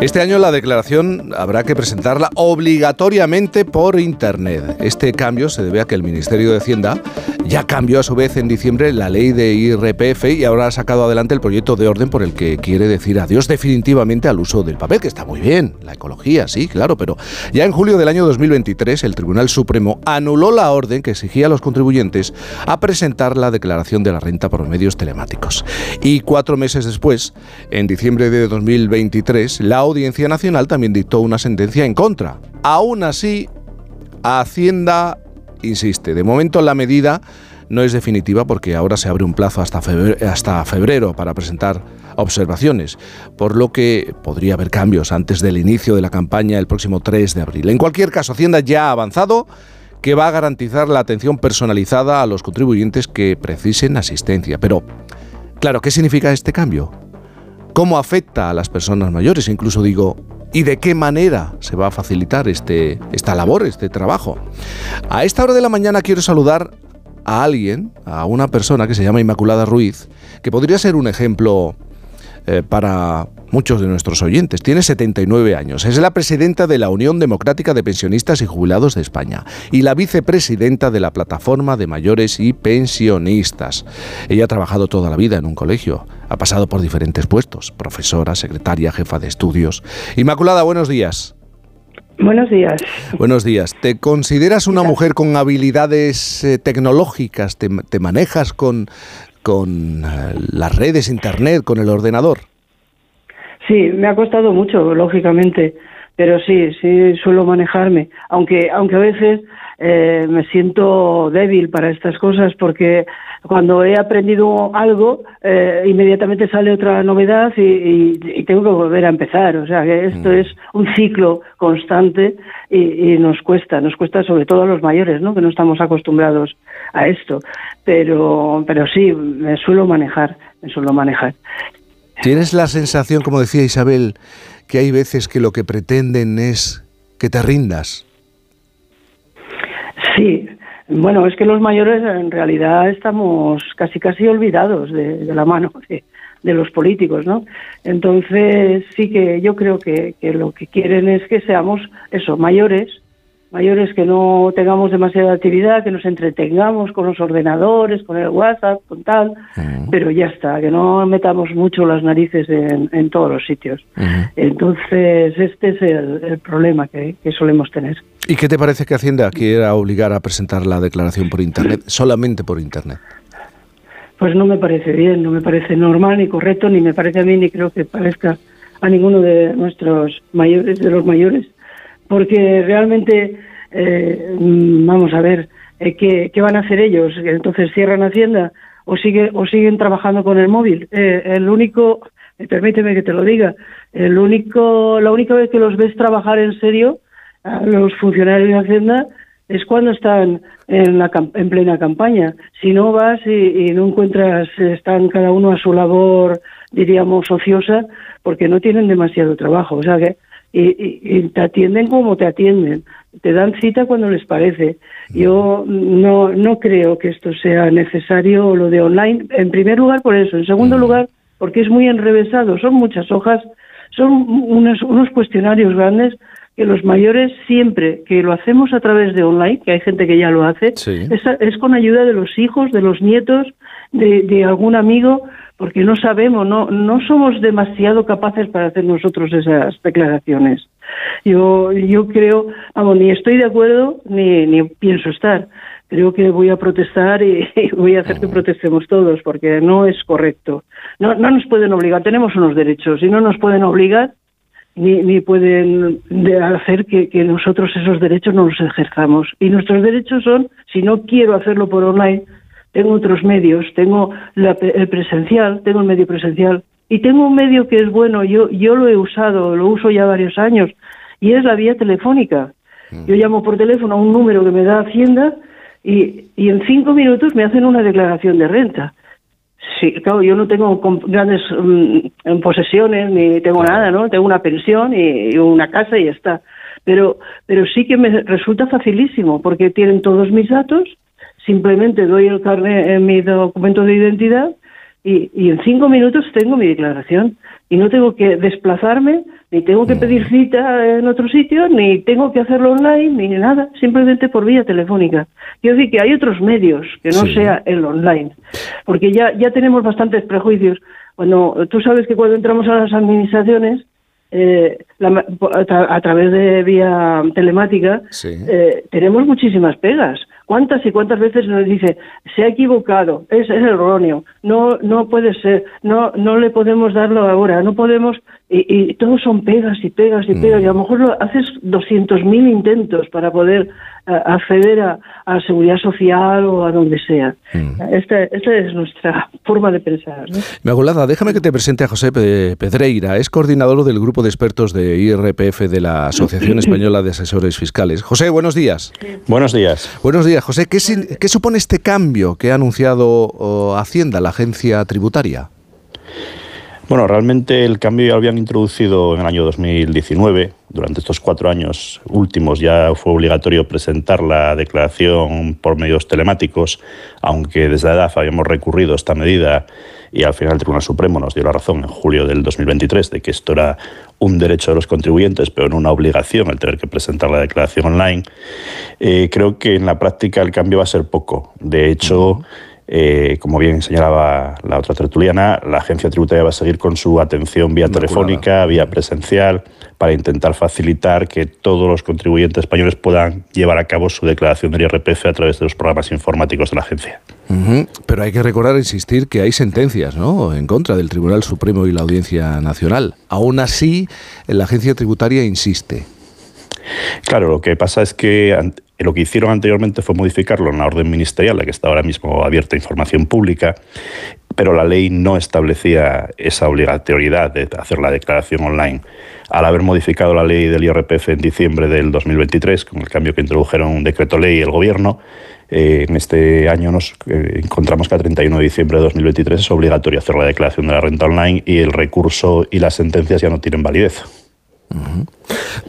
Este año la declaración habrá que presentarla obligatoriamente por Internet. Este cambio se debe a que el Ministerio de Hacienda ya cambió a su vez en diciembre la ley de IRPF y ahora ha sacado adelante el proyecto de orden por el que quiere decir adiós definitivamente al uso del papel, que está muy bien, la ecología, sí, claro, pero ya en julio del año 2023 el Tribunal Supremo anuló la orden que exigía a los contribuyentes a presentar la declaración de la renta por medios telemáticos. Y cuatro meses después, en diciembre de 2023, la Audiencia Nacional también dictó una sentencia en contra. Aún así, Hacienda insiste, de momento la medida no es definitiva porque ahora se abre un plazo hasta febrero, hasta febrero para presentar observaciones, por lo que podría haber cambios antes del inicio de la campaña el próximo 3 de abril. En cualquier caso, Hacienda ya ha avanzado que va a garantizar la atención personalizada a los contribuyentes que precisen asistencia. Pero, claro, ¿qué significa este cambio? Cómo afecta a las personas mayores, incluso digo, y de qué manera se va a facilitar este, esta labor, este trabajo. A esta hora de la mañana quiero saludar a alguien, a una persona que se llama Inmaculada Ruiz, que podría ser un ejemplo eh, para muchos de nuestros oyentes. Tiene 79 años. Es la presidenta de la Unión Democrática de Pensionistas y Jubilados de España y la vicepresidenta de la Plataforma de Mayores y Pensionistas. Ella ha trabajado toda la vida en un colegio. Ha pasado por diferentes puestos, profesora, secretaria, jefa de estudios. Inmaculada, buenos días. Buenos días. Buenos días. ¿Te consideras una mujer con habilidades eh, tecnológicas? ¿Te, manejas con, con eh, las redes, internet, con el ordenador? Sí, me ha costado mucho, lógicamente, pero sí, sí suelo manejarme, aunque, aunque a veces eh, me siento débil para estas cosas porque cuando he aprendido algo, eh, inmediatamente sale otra novedad y, tengo que volver a empezar. O sea, que esto mm. es un ciclo constante y, nos cuesta, nos cuesta sobre todo a los mayores, ¿no? Que no estamos acostumbrados a esto. Pero, pero sí, me suelo manejar, me suelo manejar. ¿Tienes la sensación, como decía Isabel, que hay veces que lo que pretenden es que te rindas? Sí, bueno, es que los mayores en realidad estamos casi casi olvidados de, la mano de, los políticos, ¿no? Entonces sí que yo creo que, que lo que quieren es que seamos eso, mayores, mayores que no tengamos demasiada actividad, que nos entretengamos con los ordenadores, con el WhatsApp, con tal, pero ya está, que no metamos mucho las narices en, todos los sitios. Entonces, este es el, problema que, solemos tener. ¿Y qué te parece que Hacienda quiera obligar a presentar la declaración por Internet, solamente por Internet? Pues no me parece bien, no me parece normal ni correcto, ni me parece a mí, ni creo que parezca a ninguno de nuestros mayores, de los mayores, porque realmente, eh, vamos a ver, eh, ¿qué, van a hacer ellos? Entonces cierran Hacienda o, sigue, o siguen trabajando con el móvil. Eh, el único, permíteme que te lo diga, el único, la única vez que los ves trabajar en serio, los funcionarios de Hacienda, es cuando están en, la, en plena campaña. Si no vas y, y, no encuentras, están cada uno a su labor, diríamos, ociosa, porque no tienen demasiado trabajo. O sea que y, te atienden como te atienden, te dan cita cuando les parece. Yo no, no creo que esto sea necesario lo de online, en primer lugar por eso, en segundo lugar porque es muy enrevesado, son muchas hojas, son unos, unos cuestionarios grandes que los mayores siempre que lo hacemos a través de online, que hay gente que ya lo hace, es, con ayuda de los hijos, de los nietos, de, de algún amigo, porque no sabemos, no, no somos demasiado capaces para hacer nosotros esas declaraciones. Yo, yo creo, vamos, ni estoy de acuerdo ni, ni pienso estar. Creo que voy a protestar y, voy a hacer que protestemos todos, porque no es correcto. No, no nos pueden obligar, tenemos unos derechos y no nos pueden obligar ni, ni pueden hacer que, que nosotros esos derechos no los ejerzamos. Y nuestros derechos son, si no quiero hacerlo por online, tengo otros medios, tengo el presencial, tengo el medio presencial y tengo un medio que es bueno, yo, yo lo he usado, lo uso ya varios años y es la vía telefónica. Mm. Yo llamo por teléfono a un número que me da Hacienda y, y en cinco minutos me hacen una declaración de renta. Sí, claro, yo no tengo grandes mm, posesiones ni tengo nada, ¿no? Tengo una pensión y, una casa y ya está. Pero, pero sí que me resulta facilísimo porque tienen todos mis datos simplemente doy el carnet en mi documento de identidad y, y en cinco minutos tengo mi declaración y no tengo que desplazarme, ni tengo que pedir cita en otro sitio, ni tengo que hacerlo online, ni nada, simplemente por vía telefónica. Quiero decir que hay otros medios que no sea el online, porque ya, ya tenemos bastantes prejuicios. Cuando tú sabes que cuando entramos a las administraciones, eh, a, través de vía telemática, eh, tenemos muchísimas pegas. ¿Cuántas y cuántas veces nos dice se ha equivocado, es, erróneo, no no puede ser, no no le podemos darlo ahora, no podemos y, todos son pegas y pegas y pegas y a lo mejor lo, haces 200.000 intentos para poder acceder a, a, seguridad social o a donde sea. Mm. Esta, esta, es nuestra forma de pensar. ¿no? déjame que te presente a José Pedreira, es coordinador del grupo de expertos de IRPF de la Asociación Española de Asesores Fiscales. José, buenos días. Buenos días. Buenos días, José. ¿Qué, qué supone este cambio que ha anunciado Hacienda, la agencia tributaria? Bueno, realmente el cambio ya lo habían introducido en el año 2019. Durante estos cuatro años últimos ya fue obligatorio presentar la declaración por medios telemáticos, aunque desde la edad habíamos recurrido a esta medida y al final el Tribunal Supremo nos dio la razón en julio del 2023 de que esto era un derecho de los contribuyentes, pero no una obligación el tener que presentar la declaración online. Eh, creo que en la práctica el cambio va a ser poco. De hecho, eh, como bien señalaba la otra tertuliana, la agencia tributaria va a seguir con su atención vía telefónica, vía presencial, para intentar facilitar que todos los contribuyentes españoles puedan llevar a cabo su declaración del IRPF a través de los programas informáticos de la agencia. Pero hay que recordar, insistir, que hay sentencias ¿no? en contra del Tribunal Supremo y la Audiencia Nacional. Aún así, la agencia tributaria insiste. Claro, lo que pasa es que lo que hicieron anteriormente fue modificarlo en la orden ministerial, la que está ahora mismo abierta a información pública, pero la ley no establecía esa obligatoriedad de hacer la declaración online. Al haber modificado la ley del IRPF en diciembre del 2023, con el cambio que introdujeron un decreto ley y el Gobierno, eh, en este año nos eh, encontramos que a 31 de diciembre de 2023 es obligatorio hacer la declaración de la renta online y el recurso y las sentencias ya no tienen validez.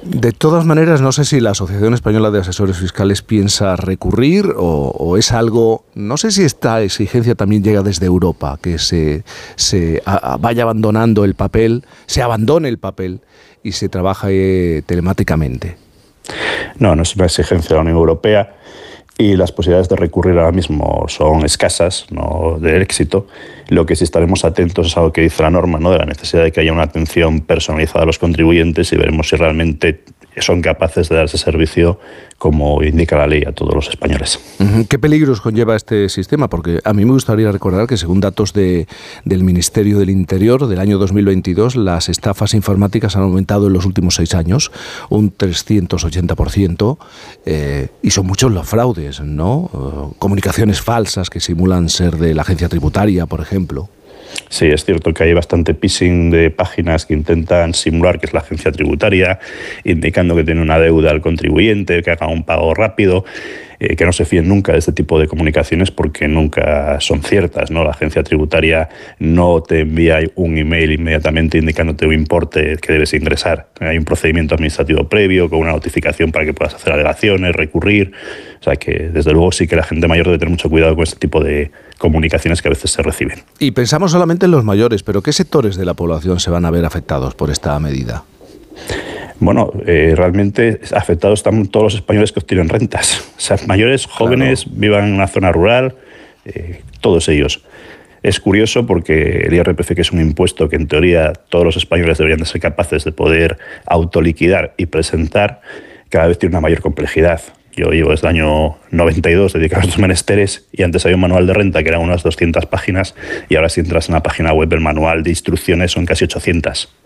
De todas maneras, no sé si la Asociación Española de Asesores Fiscales piensa recurrir o, es algo, no sé si esta exigencia también llega desde Europa, que se, se vaya abandonando el papel, se abandone el papel y se trabaje telemáticamente. No, no es una exigencia de la Unión Europea y las posibilidades de recurrir ahora mismo son escasas, no de éxito. Lo que sí estaremos atentos es a lo que dice la norma, ¿no? de la necesidad de que haya una atención personalizada a los contribuyentes y veremos si realmente son capaces de dar ese servicio como indica la ley a todos los españoles. ¿Qué peligros conlleva este sistema? Porque a mí me gustaría recordar que según datos de, del Ministerio del Interior del año 2022, las estafas informáticas han aumentado en los últimos seis años un 380% eh, y son muchos los fraudes, ¿no? Eh, comunicaciones falsas que simulan ser de la agencia tributaria, por ejemplo. Sí, es cierto que hay bastante phishing de páginas que intentan simular que es la agencia tributaria, indicando que tiene una deuda al contribuyente, que haga un pago rápido. Eh, que no se fíen nunca de este tipo de comunicaciones porque nunca son ciertas. ¿no? La agencia tributaria no te envía un email inmediatamente indicándote un importe que debes ingresar. Hay un procedimiento administrativo previo con una notificación para que puedas hacer alegaciones, recurrir. O sea que desde luego sí que la gente mayor debe tener mucho cuidado con este tipo de comunicaciones que a veces se reciben. Y pensamos solamente en los mayores, pero ¿qué sectores de la población se van a ver afectados por esta medida? Bueno, eh, realmente afectados están todos los españoles que obtienen rentas. O sea, mayores, jóvenes, vivan en una zona rural, eh, todos ellos. Es curioso porque el IRPF, que es un impuesto que en teoría todos los españoles deberían de ser capaces de poder autoliquidar y presentar, cada vez tiene una mayor complejidad. Yo llevo desde el año 92 dedicado a estos menesteres y antes había un manual de renta que era unas 200 páginas y ahora si entras en la página web el manual de instrucciones son casi 800.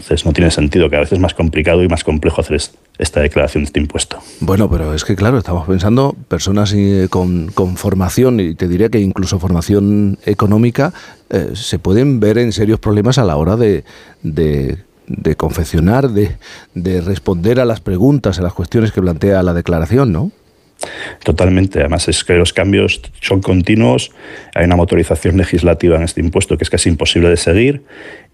Entonces no tiene sentido que a veces es más complicado y más complejo hacer esta declaración de este impuesto. Bueno, pero es que claro, estamos pensando personas eh, con, formación y te diría que incluso formación económica eh, se pueden ver en serios problemas a la hora de, de confeccionar, de, de responder a las preguntas, a las cuestiones que plantea la declaración, ¿no? Totalmente. Además, es que los cambios son continuos. Hay una motorización legislativa en este impuesto que es casi imposible de seguir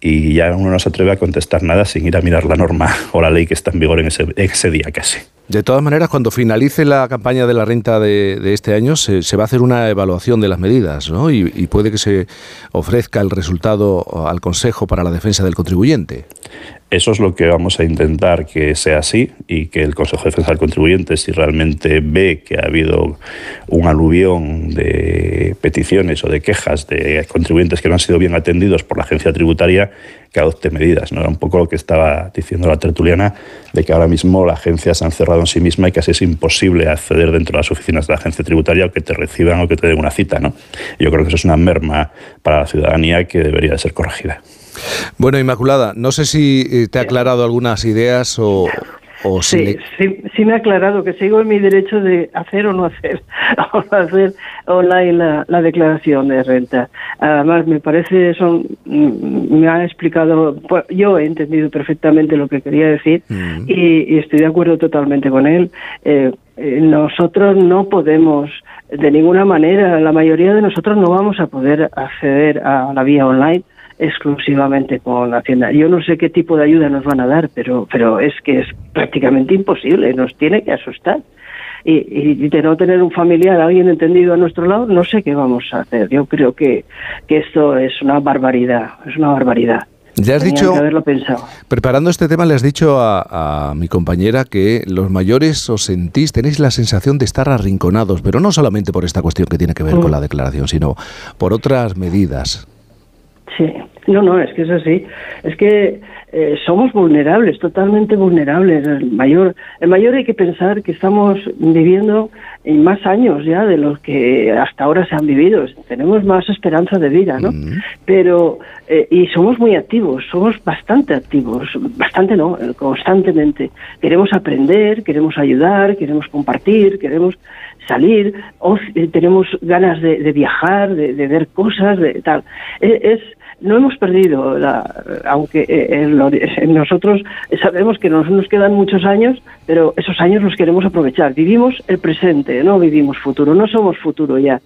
y ya uno no se atreve a contestar nada sin ir a mirar la norma o la ley que está en vigor en ese, día casi. De todas maneras, cuando finalice la campaña de la renta de, este año, se, va a hacer una evaluación de las medidas ¿no? y, y puede que se ofrezca el resultado al Consejo para la Defensa del Contribuyente. Eso es lo que vamos a intentar que sea así y que el Consejo de Defensa del Contribuyente, si realmente ve que ha habido un aluvión de peticiones o de quejas de contribuyentes que no han sido bien atendidos por la agencia tributaria, que adopte medidas. ¿no? Era un poco lo que estaba diciendo la tertuliana, de que ahora mismo la agencia se ha encerrado en sí misma y casi es imposible acceder dentro de las oficinas de la agencia tributaria o que te reciban o que te den una cita. ¿no? Yo creo que eso es una merma para la ciudadanía que debería de ser corregida. Bueno, Inmaculada, no sé si eh, te ha aclarado algunas ideas o, sí, sí, me ha aclarado que sigo en mi derecho de hacer o no hacer, o no hacer online la, declaración de renta. Además, me parece, son, mm, me ha explicado, pues, yo he entendido perfectamente lo que quería decir mm. y, estoy de acuerdo totalmente con él. Eh, eh, nosotros no podemos, de ninguna manera, la mayoría de nosotros no vamos a poder acceder a la vía online exclusivamente con Hacienda. Yo no sé qué tipo de ayuda nos van a dar, pero, pero es que es prácticamente imposible, nos tiene que asustar. Y, de no tener un familiar, alguien entendido a nuestro lado, no sé qué vamos a hacer. Yo creo que, que esto es una barbaridad, es una barbaridad. Ya has dicho, haberlo pensado. preparando este tema, le has dicho a, mi compañera que los mayores os sentís, tenéis la sensación de estar arrinconados, pero no solamente por esta cuestión que tiene que ver con mm. la declaración, sino por otras medidas. Sí, no, no, es que es así. Es que eh, somos vulnerables, totalmente vulnerables. El mayor, el mayor hay que pensar que estamos viviendo en más años ya de los que hasta ahora se han vivido. Tenemos más esperanza de vida, ¿no? Pero, eh, y somos muy activos, somos bastante activos, bastante no, constantemente. Queremos aprender, queremos ayudar, queremos compartir, queremos salir, eh, tenemos ganas de, viajar, de, ver cosas, de tal. es no hemos perdido, aunque eh, nosotros sabemos que nos, nos quedan muchos años, pero esos años los queremos aprovechar. Vivimos el presente, no vivimos futuro, no somos futuro ya.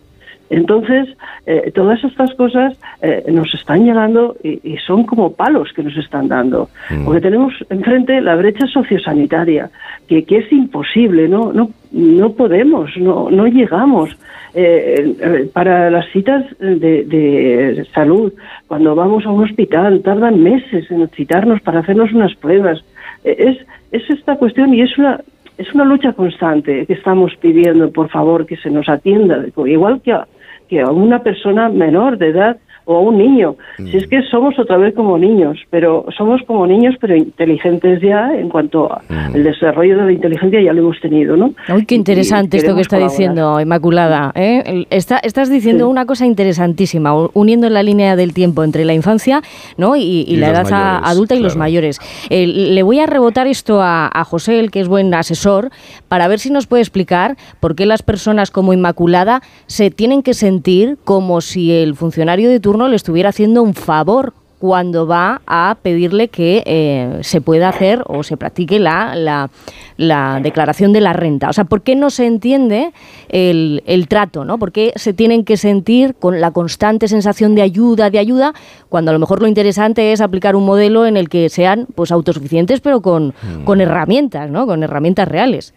Entonces, eh, todas estas cosas eh, nos están llegando y, son como palos que nos están dando. Mm. Porque tenemos enfrente la brecha sociosanitaria, que, que es imposible, no, no, no podemos, no, no llegamos. Eh, para las citas de, de, salud, cuando vamos a un hospital, tardan meses en citarnos para hacernos unas pruebas. Es, es esta cuestión y es una es una lucha constante que estamos pidiendo, por favor, que se nos atienda, igual que a, que a una persona menor de edad o a un niño. Si es mm. que somos otra vez como niños, pero somos como niños, pero inteligentes ya en cuanto al mm. desarrollo de la inteligencia ya lo hemos tenido, ¿no? Uy, qué interesante esto que está diciendo Inmaculada. ¿eh? estás diciendo una cosa interesantísima, uniendo la línea del tiempo entre la infancia ¿no? y, la edad adulta y los mayores. Eh, le voy a rebotar esto a, a José, el que es buen asesor, para ver si nos puede explicar por qué las personas como Inmaculada se tienen que sentir como si el funcionario de turno le estuviera haciendo un favor cuando va a pedirle que eh, se pueda hacer o se practique la, la, declaración de la renta. O sea, ¿por qué no se entiende el, el, trato? ¿no? ¿Por qué se tienen que sentir con la constante sensación de ayuda, de ayuda, cuando a lo mejor lo interesante es aplicar un modelo en el que sean pues autosuficientes, pero con, mm. con herramientas, ¿no? con herramientas reales?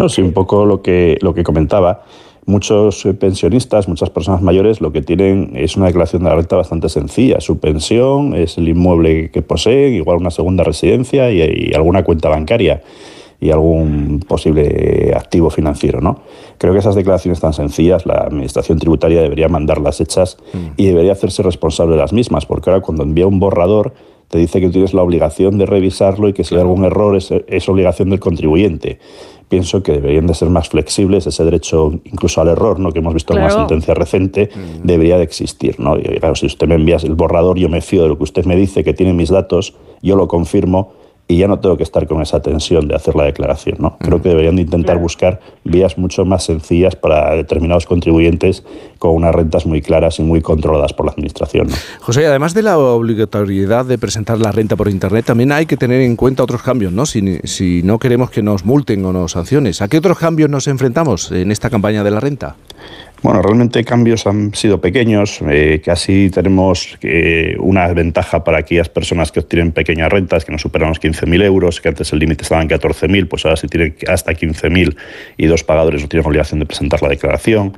No, sí, un poco lo que, lo que comentaba. Muchos eh, pensionistas, muchas personas mayores, lo que tienen es una declaración de la renta bastante sencilla. Su pensión es el inmueble que poseen, igual una segunda residencia y, alguna cuenta bancaria y algún posible activo financiero. ¿no? Creo que esas declaraciones tan sencillas la Administración Tributaria debería mandarlas hechas mm. y debería hacerse responsable de las mismas, porque ahora cuando envía un borrador te dice que tienes la obligación de revisarlo y que si hay algún error es, es obligación del contribuyente pienso que deberían de ser más flexibles, ese derecho incluso al error, ¿no? que hemos visto en una sentencia reciente, mm. debería de existir. ¿no? si usted me envía el borrador, yo me fío de lo que usted me dice, que tiene mis datos, yo lo confirmo y ya no tengo que estar con esa tensión de hacer la declaración. ¿no? Creo que deberían de intentar buscar vías mucho más sencillas para determinados contribuyentes con unas rentas muy claras y muy controladas por la Administración. José, además de la obligatoriedad de presentar la renta por Internet, también hay que tener en cuenta otros cambios, ¿no? Si, si no queremos que nos multen o nos sanciones. ¿A qué otros cambios nos enfrentamos en esta campaña de la renta? Bueno, realmente cambios han sido pequeños. Eh, casi tenemos eh, una ventaja para aquellas personas que obtienen pequeñas rentas, que no superan los 15.000 euros, que antes el límite estaba en 14.000, pues ahora si tienen hasta 15.000 y dos pagadores no tienen obligación de presentar la declaración.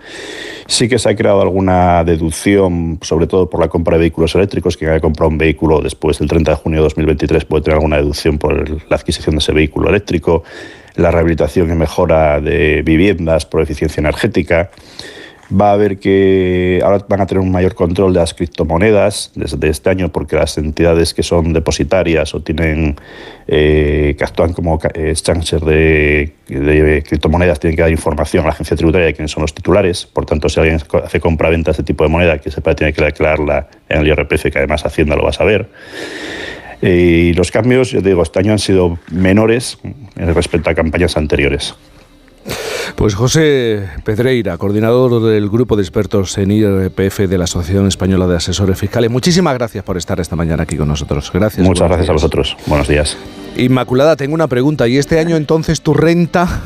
Sí que se ha creado alguna deducción, sobre todo por la compra de vehículos eléctricos. Quien haya comprado un vehículo después del 30 de junio de 2023 puede tener alguna deducción por la adquisición de ese vehículo eléctrico. La rehabilitación y mejora de viviendas por eficiencia energética va a haber que ahora van a tener un mayor control de las criptomonedas desde este año porque las entidades que son depositarias o tienen eh, que actúan como exchanges de, de, criptomonedas tienen que dar información a la agencia tributaria de quiénes son los titulares. Por tanto, si alguien hace compra-venta de este tipo de moneda, que sepa tiene que declararla en el IRPF, que además Hacienda lo va a saber. Y los cambios, yo digo, este año han sido menores respecto a campañas anteriores. Pues José Pedreira, coordinador del grupo de expertos en IRPF de la Asociación Española de Asesores Fiscales, muchísimas gracias por estar esta mañana aquí con nosotros. Gracias. Muchas gracias a vosotros. Buenos días. Inmaculada, tengo una pregunta. ¿Y este año entonces tu renta,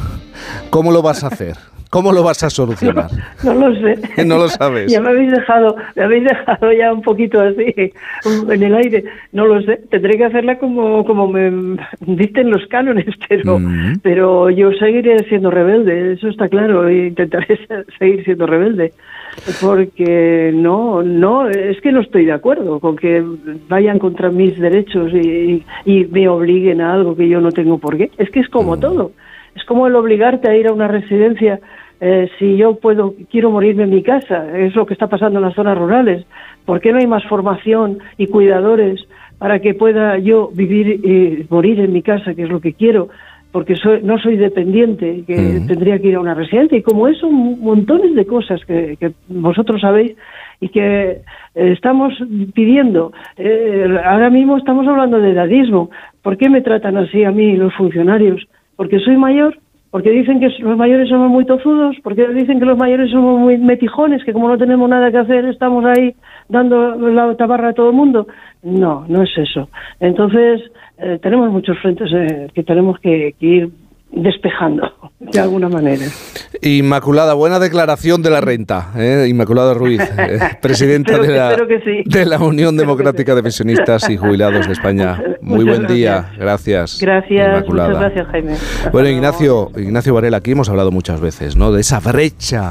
cómo lo vas a hacer? ¿Cómo lo vas a solucionar? No, lo sé. No lo sabes. Ya me habéis dejado, me habéis dejado ya un poquito así en el aire. No lo sé. Tendré que hacerla como, como me dicen los cánones, pero, mm. pero yo seguiré siendo rebelde, eso está claro. E intentaré seguir siendo rebelde. Porque no, no, es que no estoy de acuerdo con que vayan contra mis derechos y, y me obliguen a algo que yo no tengo por qué. Es que es como mm. todo. Es como el obligarte a ir a una residencia eh, si yo puedo, quiero morirme en mi casa, es lo que está pasando en las zonas rurales. ¿Por qué no hay más formación y cuidadores para que pueda yo vivir y morir en mi casa, que es lo que quiero? Porque soy, no soy dependiente, que tendría que ir a una residencia. Y como eso, montones de cosas que, vosotros sabéis y que eh, estamos pidiendo. Eh, ahora mismo estamos hablando de edadismo. ¿Por qué me tratan así a mí los funcionarios? Porque soy mayor, porque dicen que los mayores somos muy tozudos, porque dicen que los mayores somos muy metijones, que como no tenemos nada que hacer estamos ahí dando la tabarra a todo el mundo. No, no es eso. Entonces, eh, tenemos muchos frentes eh, que tenemos que ir despejando de alguna manera. Inmaculada, buena declaración de la renta, ¿eh? Inmaculada Ruiz, eh, presidenta de, la, de la Unión Democrática de Pensionistas y Jubilados de España. Muy buen día, gracias. Gracias, muchas gracias Jaime. Bueno, Ignacio, Ignacio Varela, aquí hemos hablado muchas veces, ¿no? De esa brecha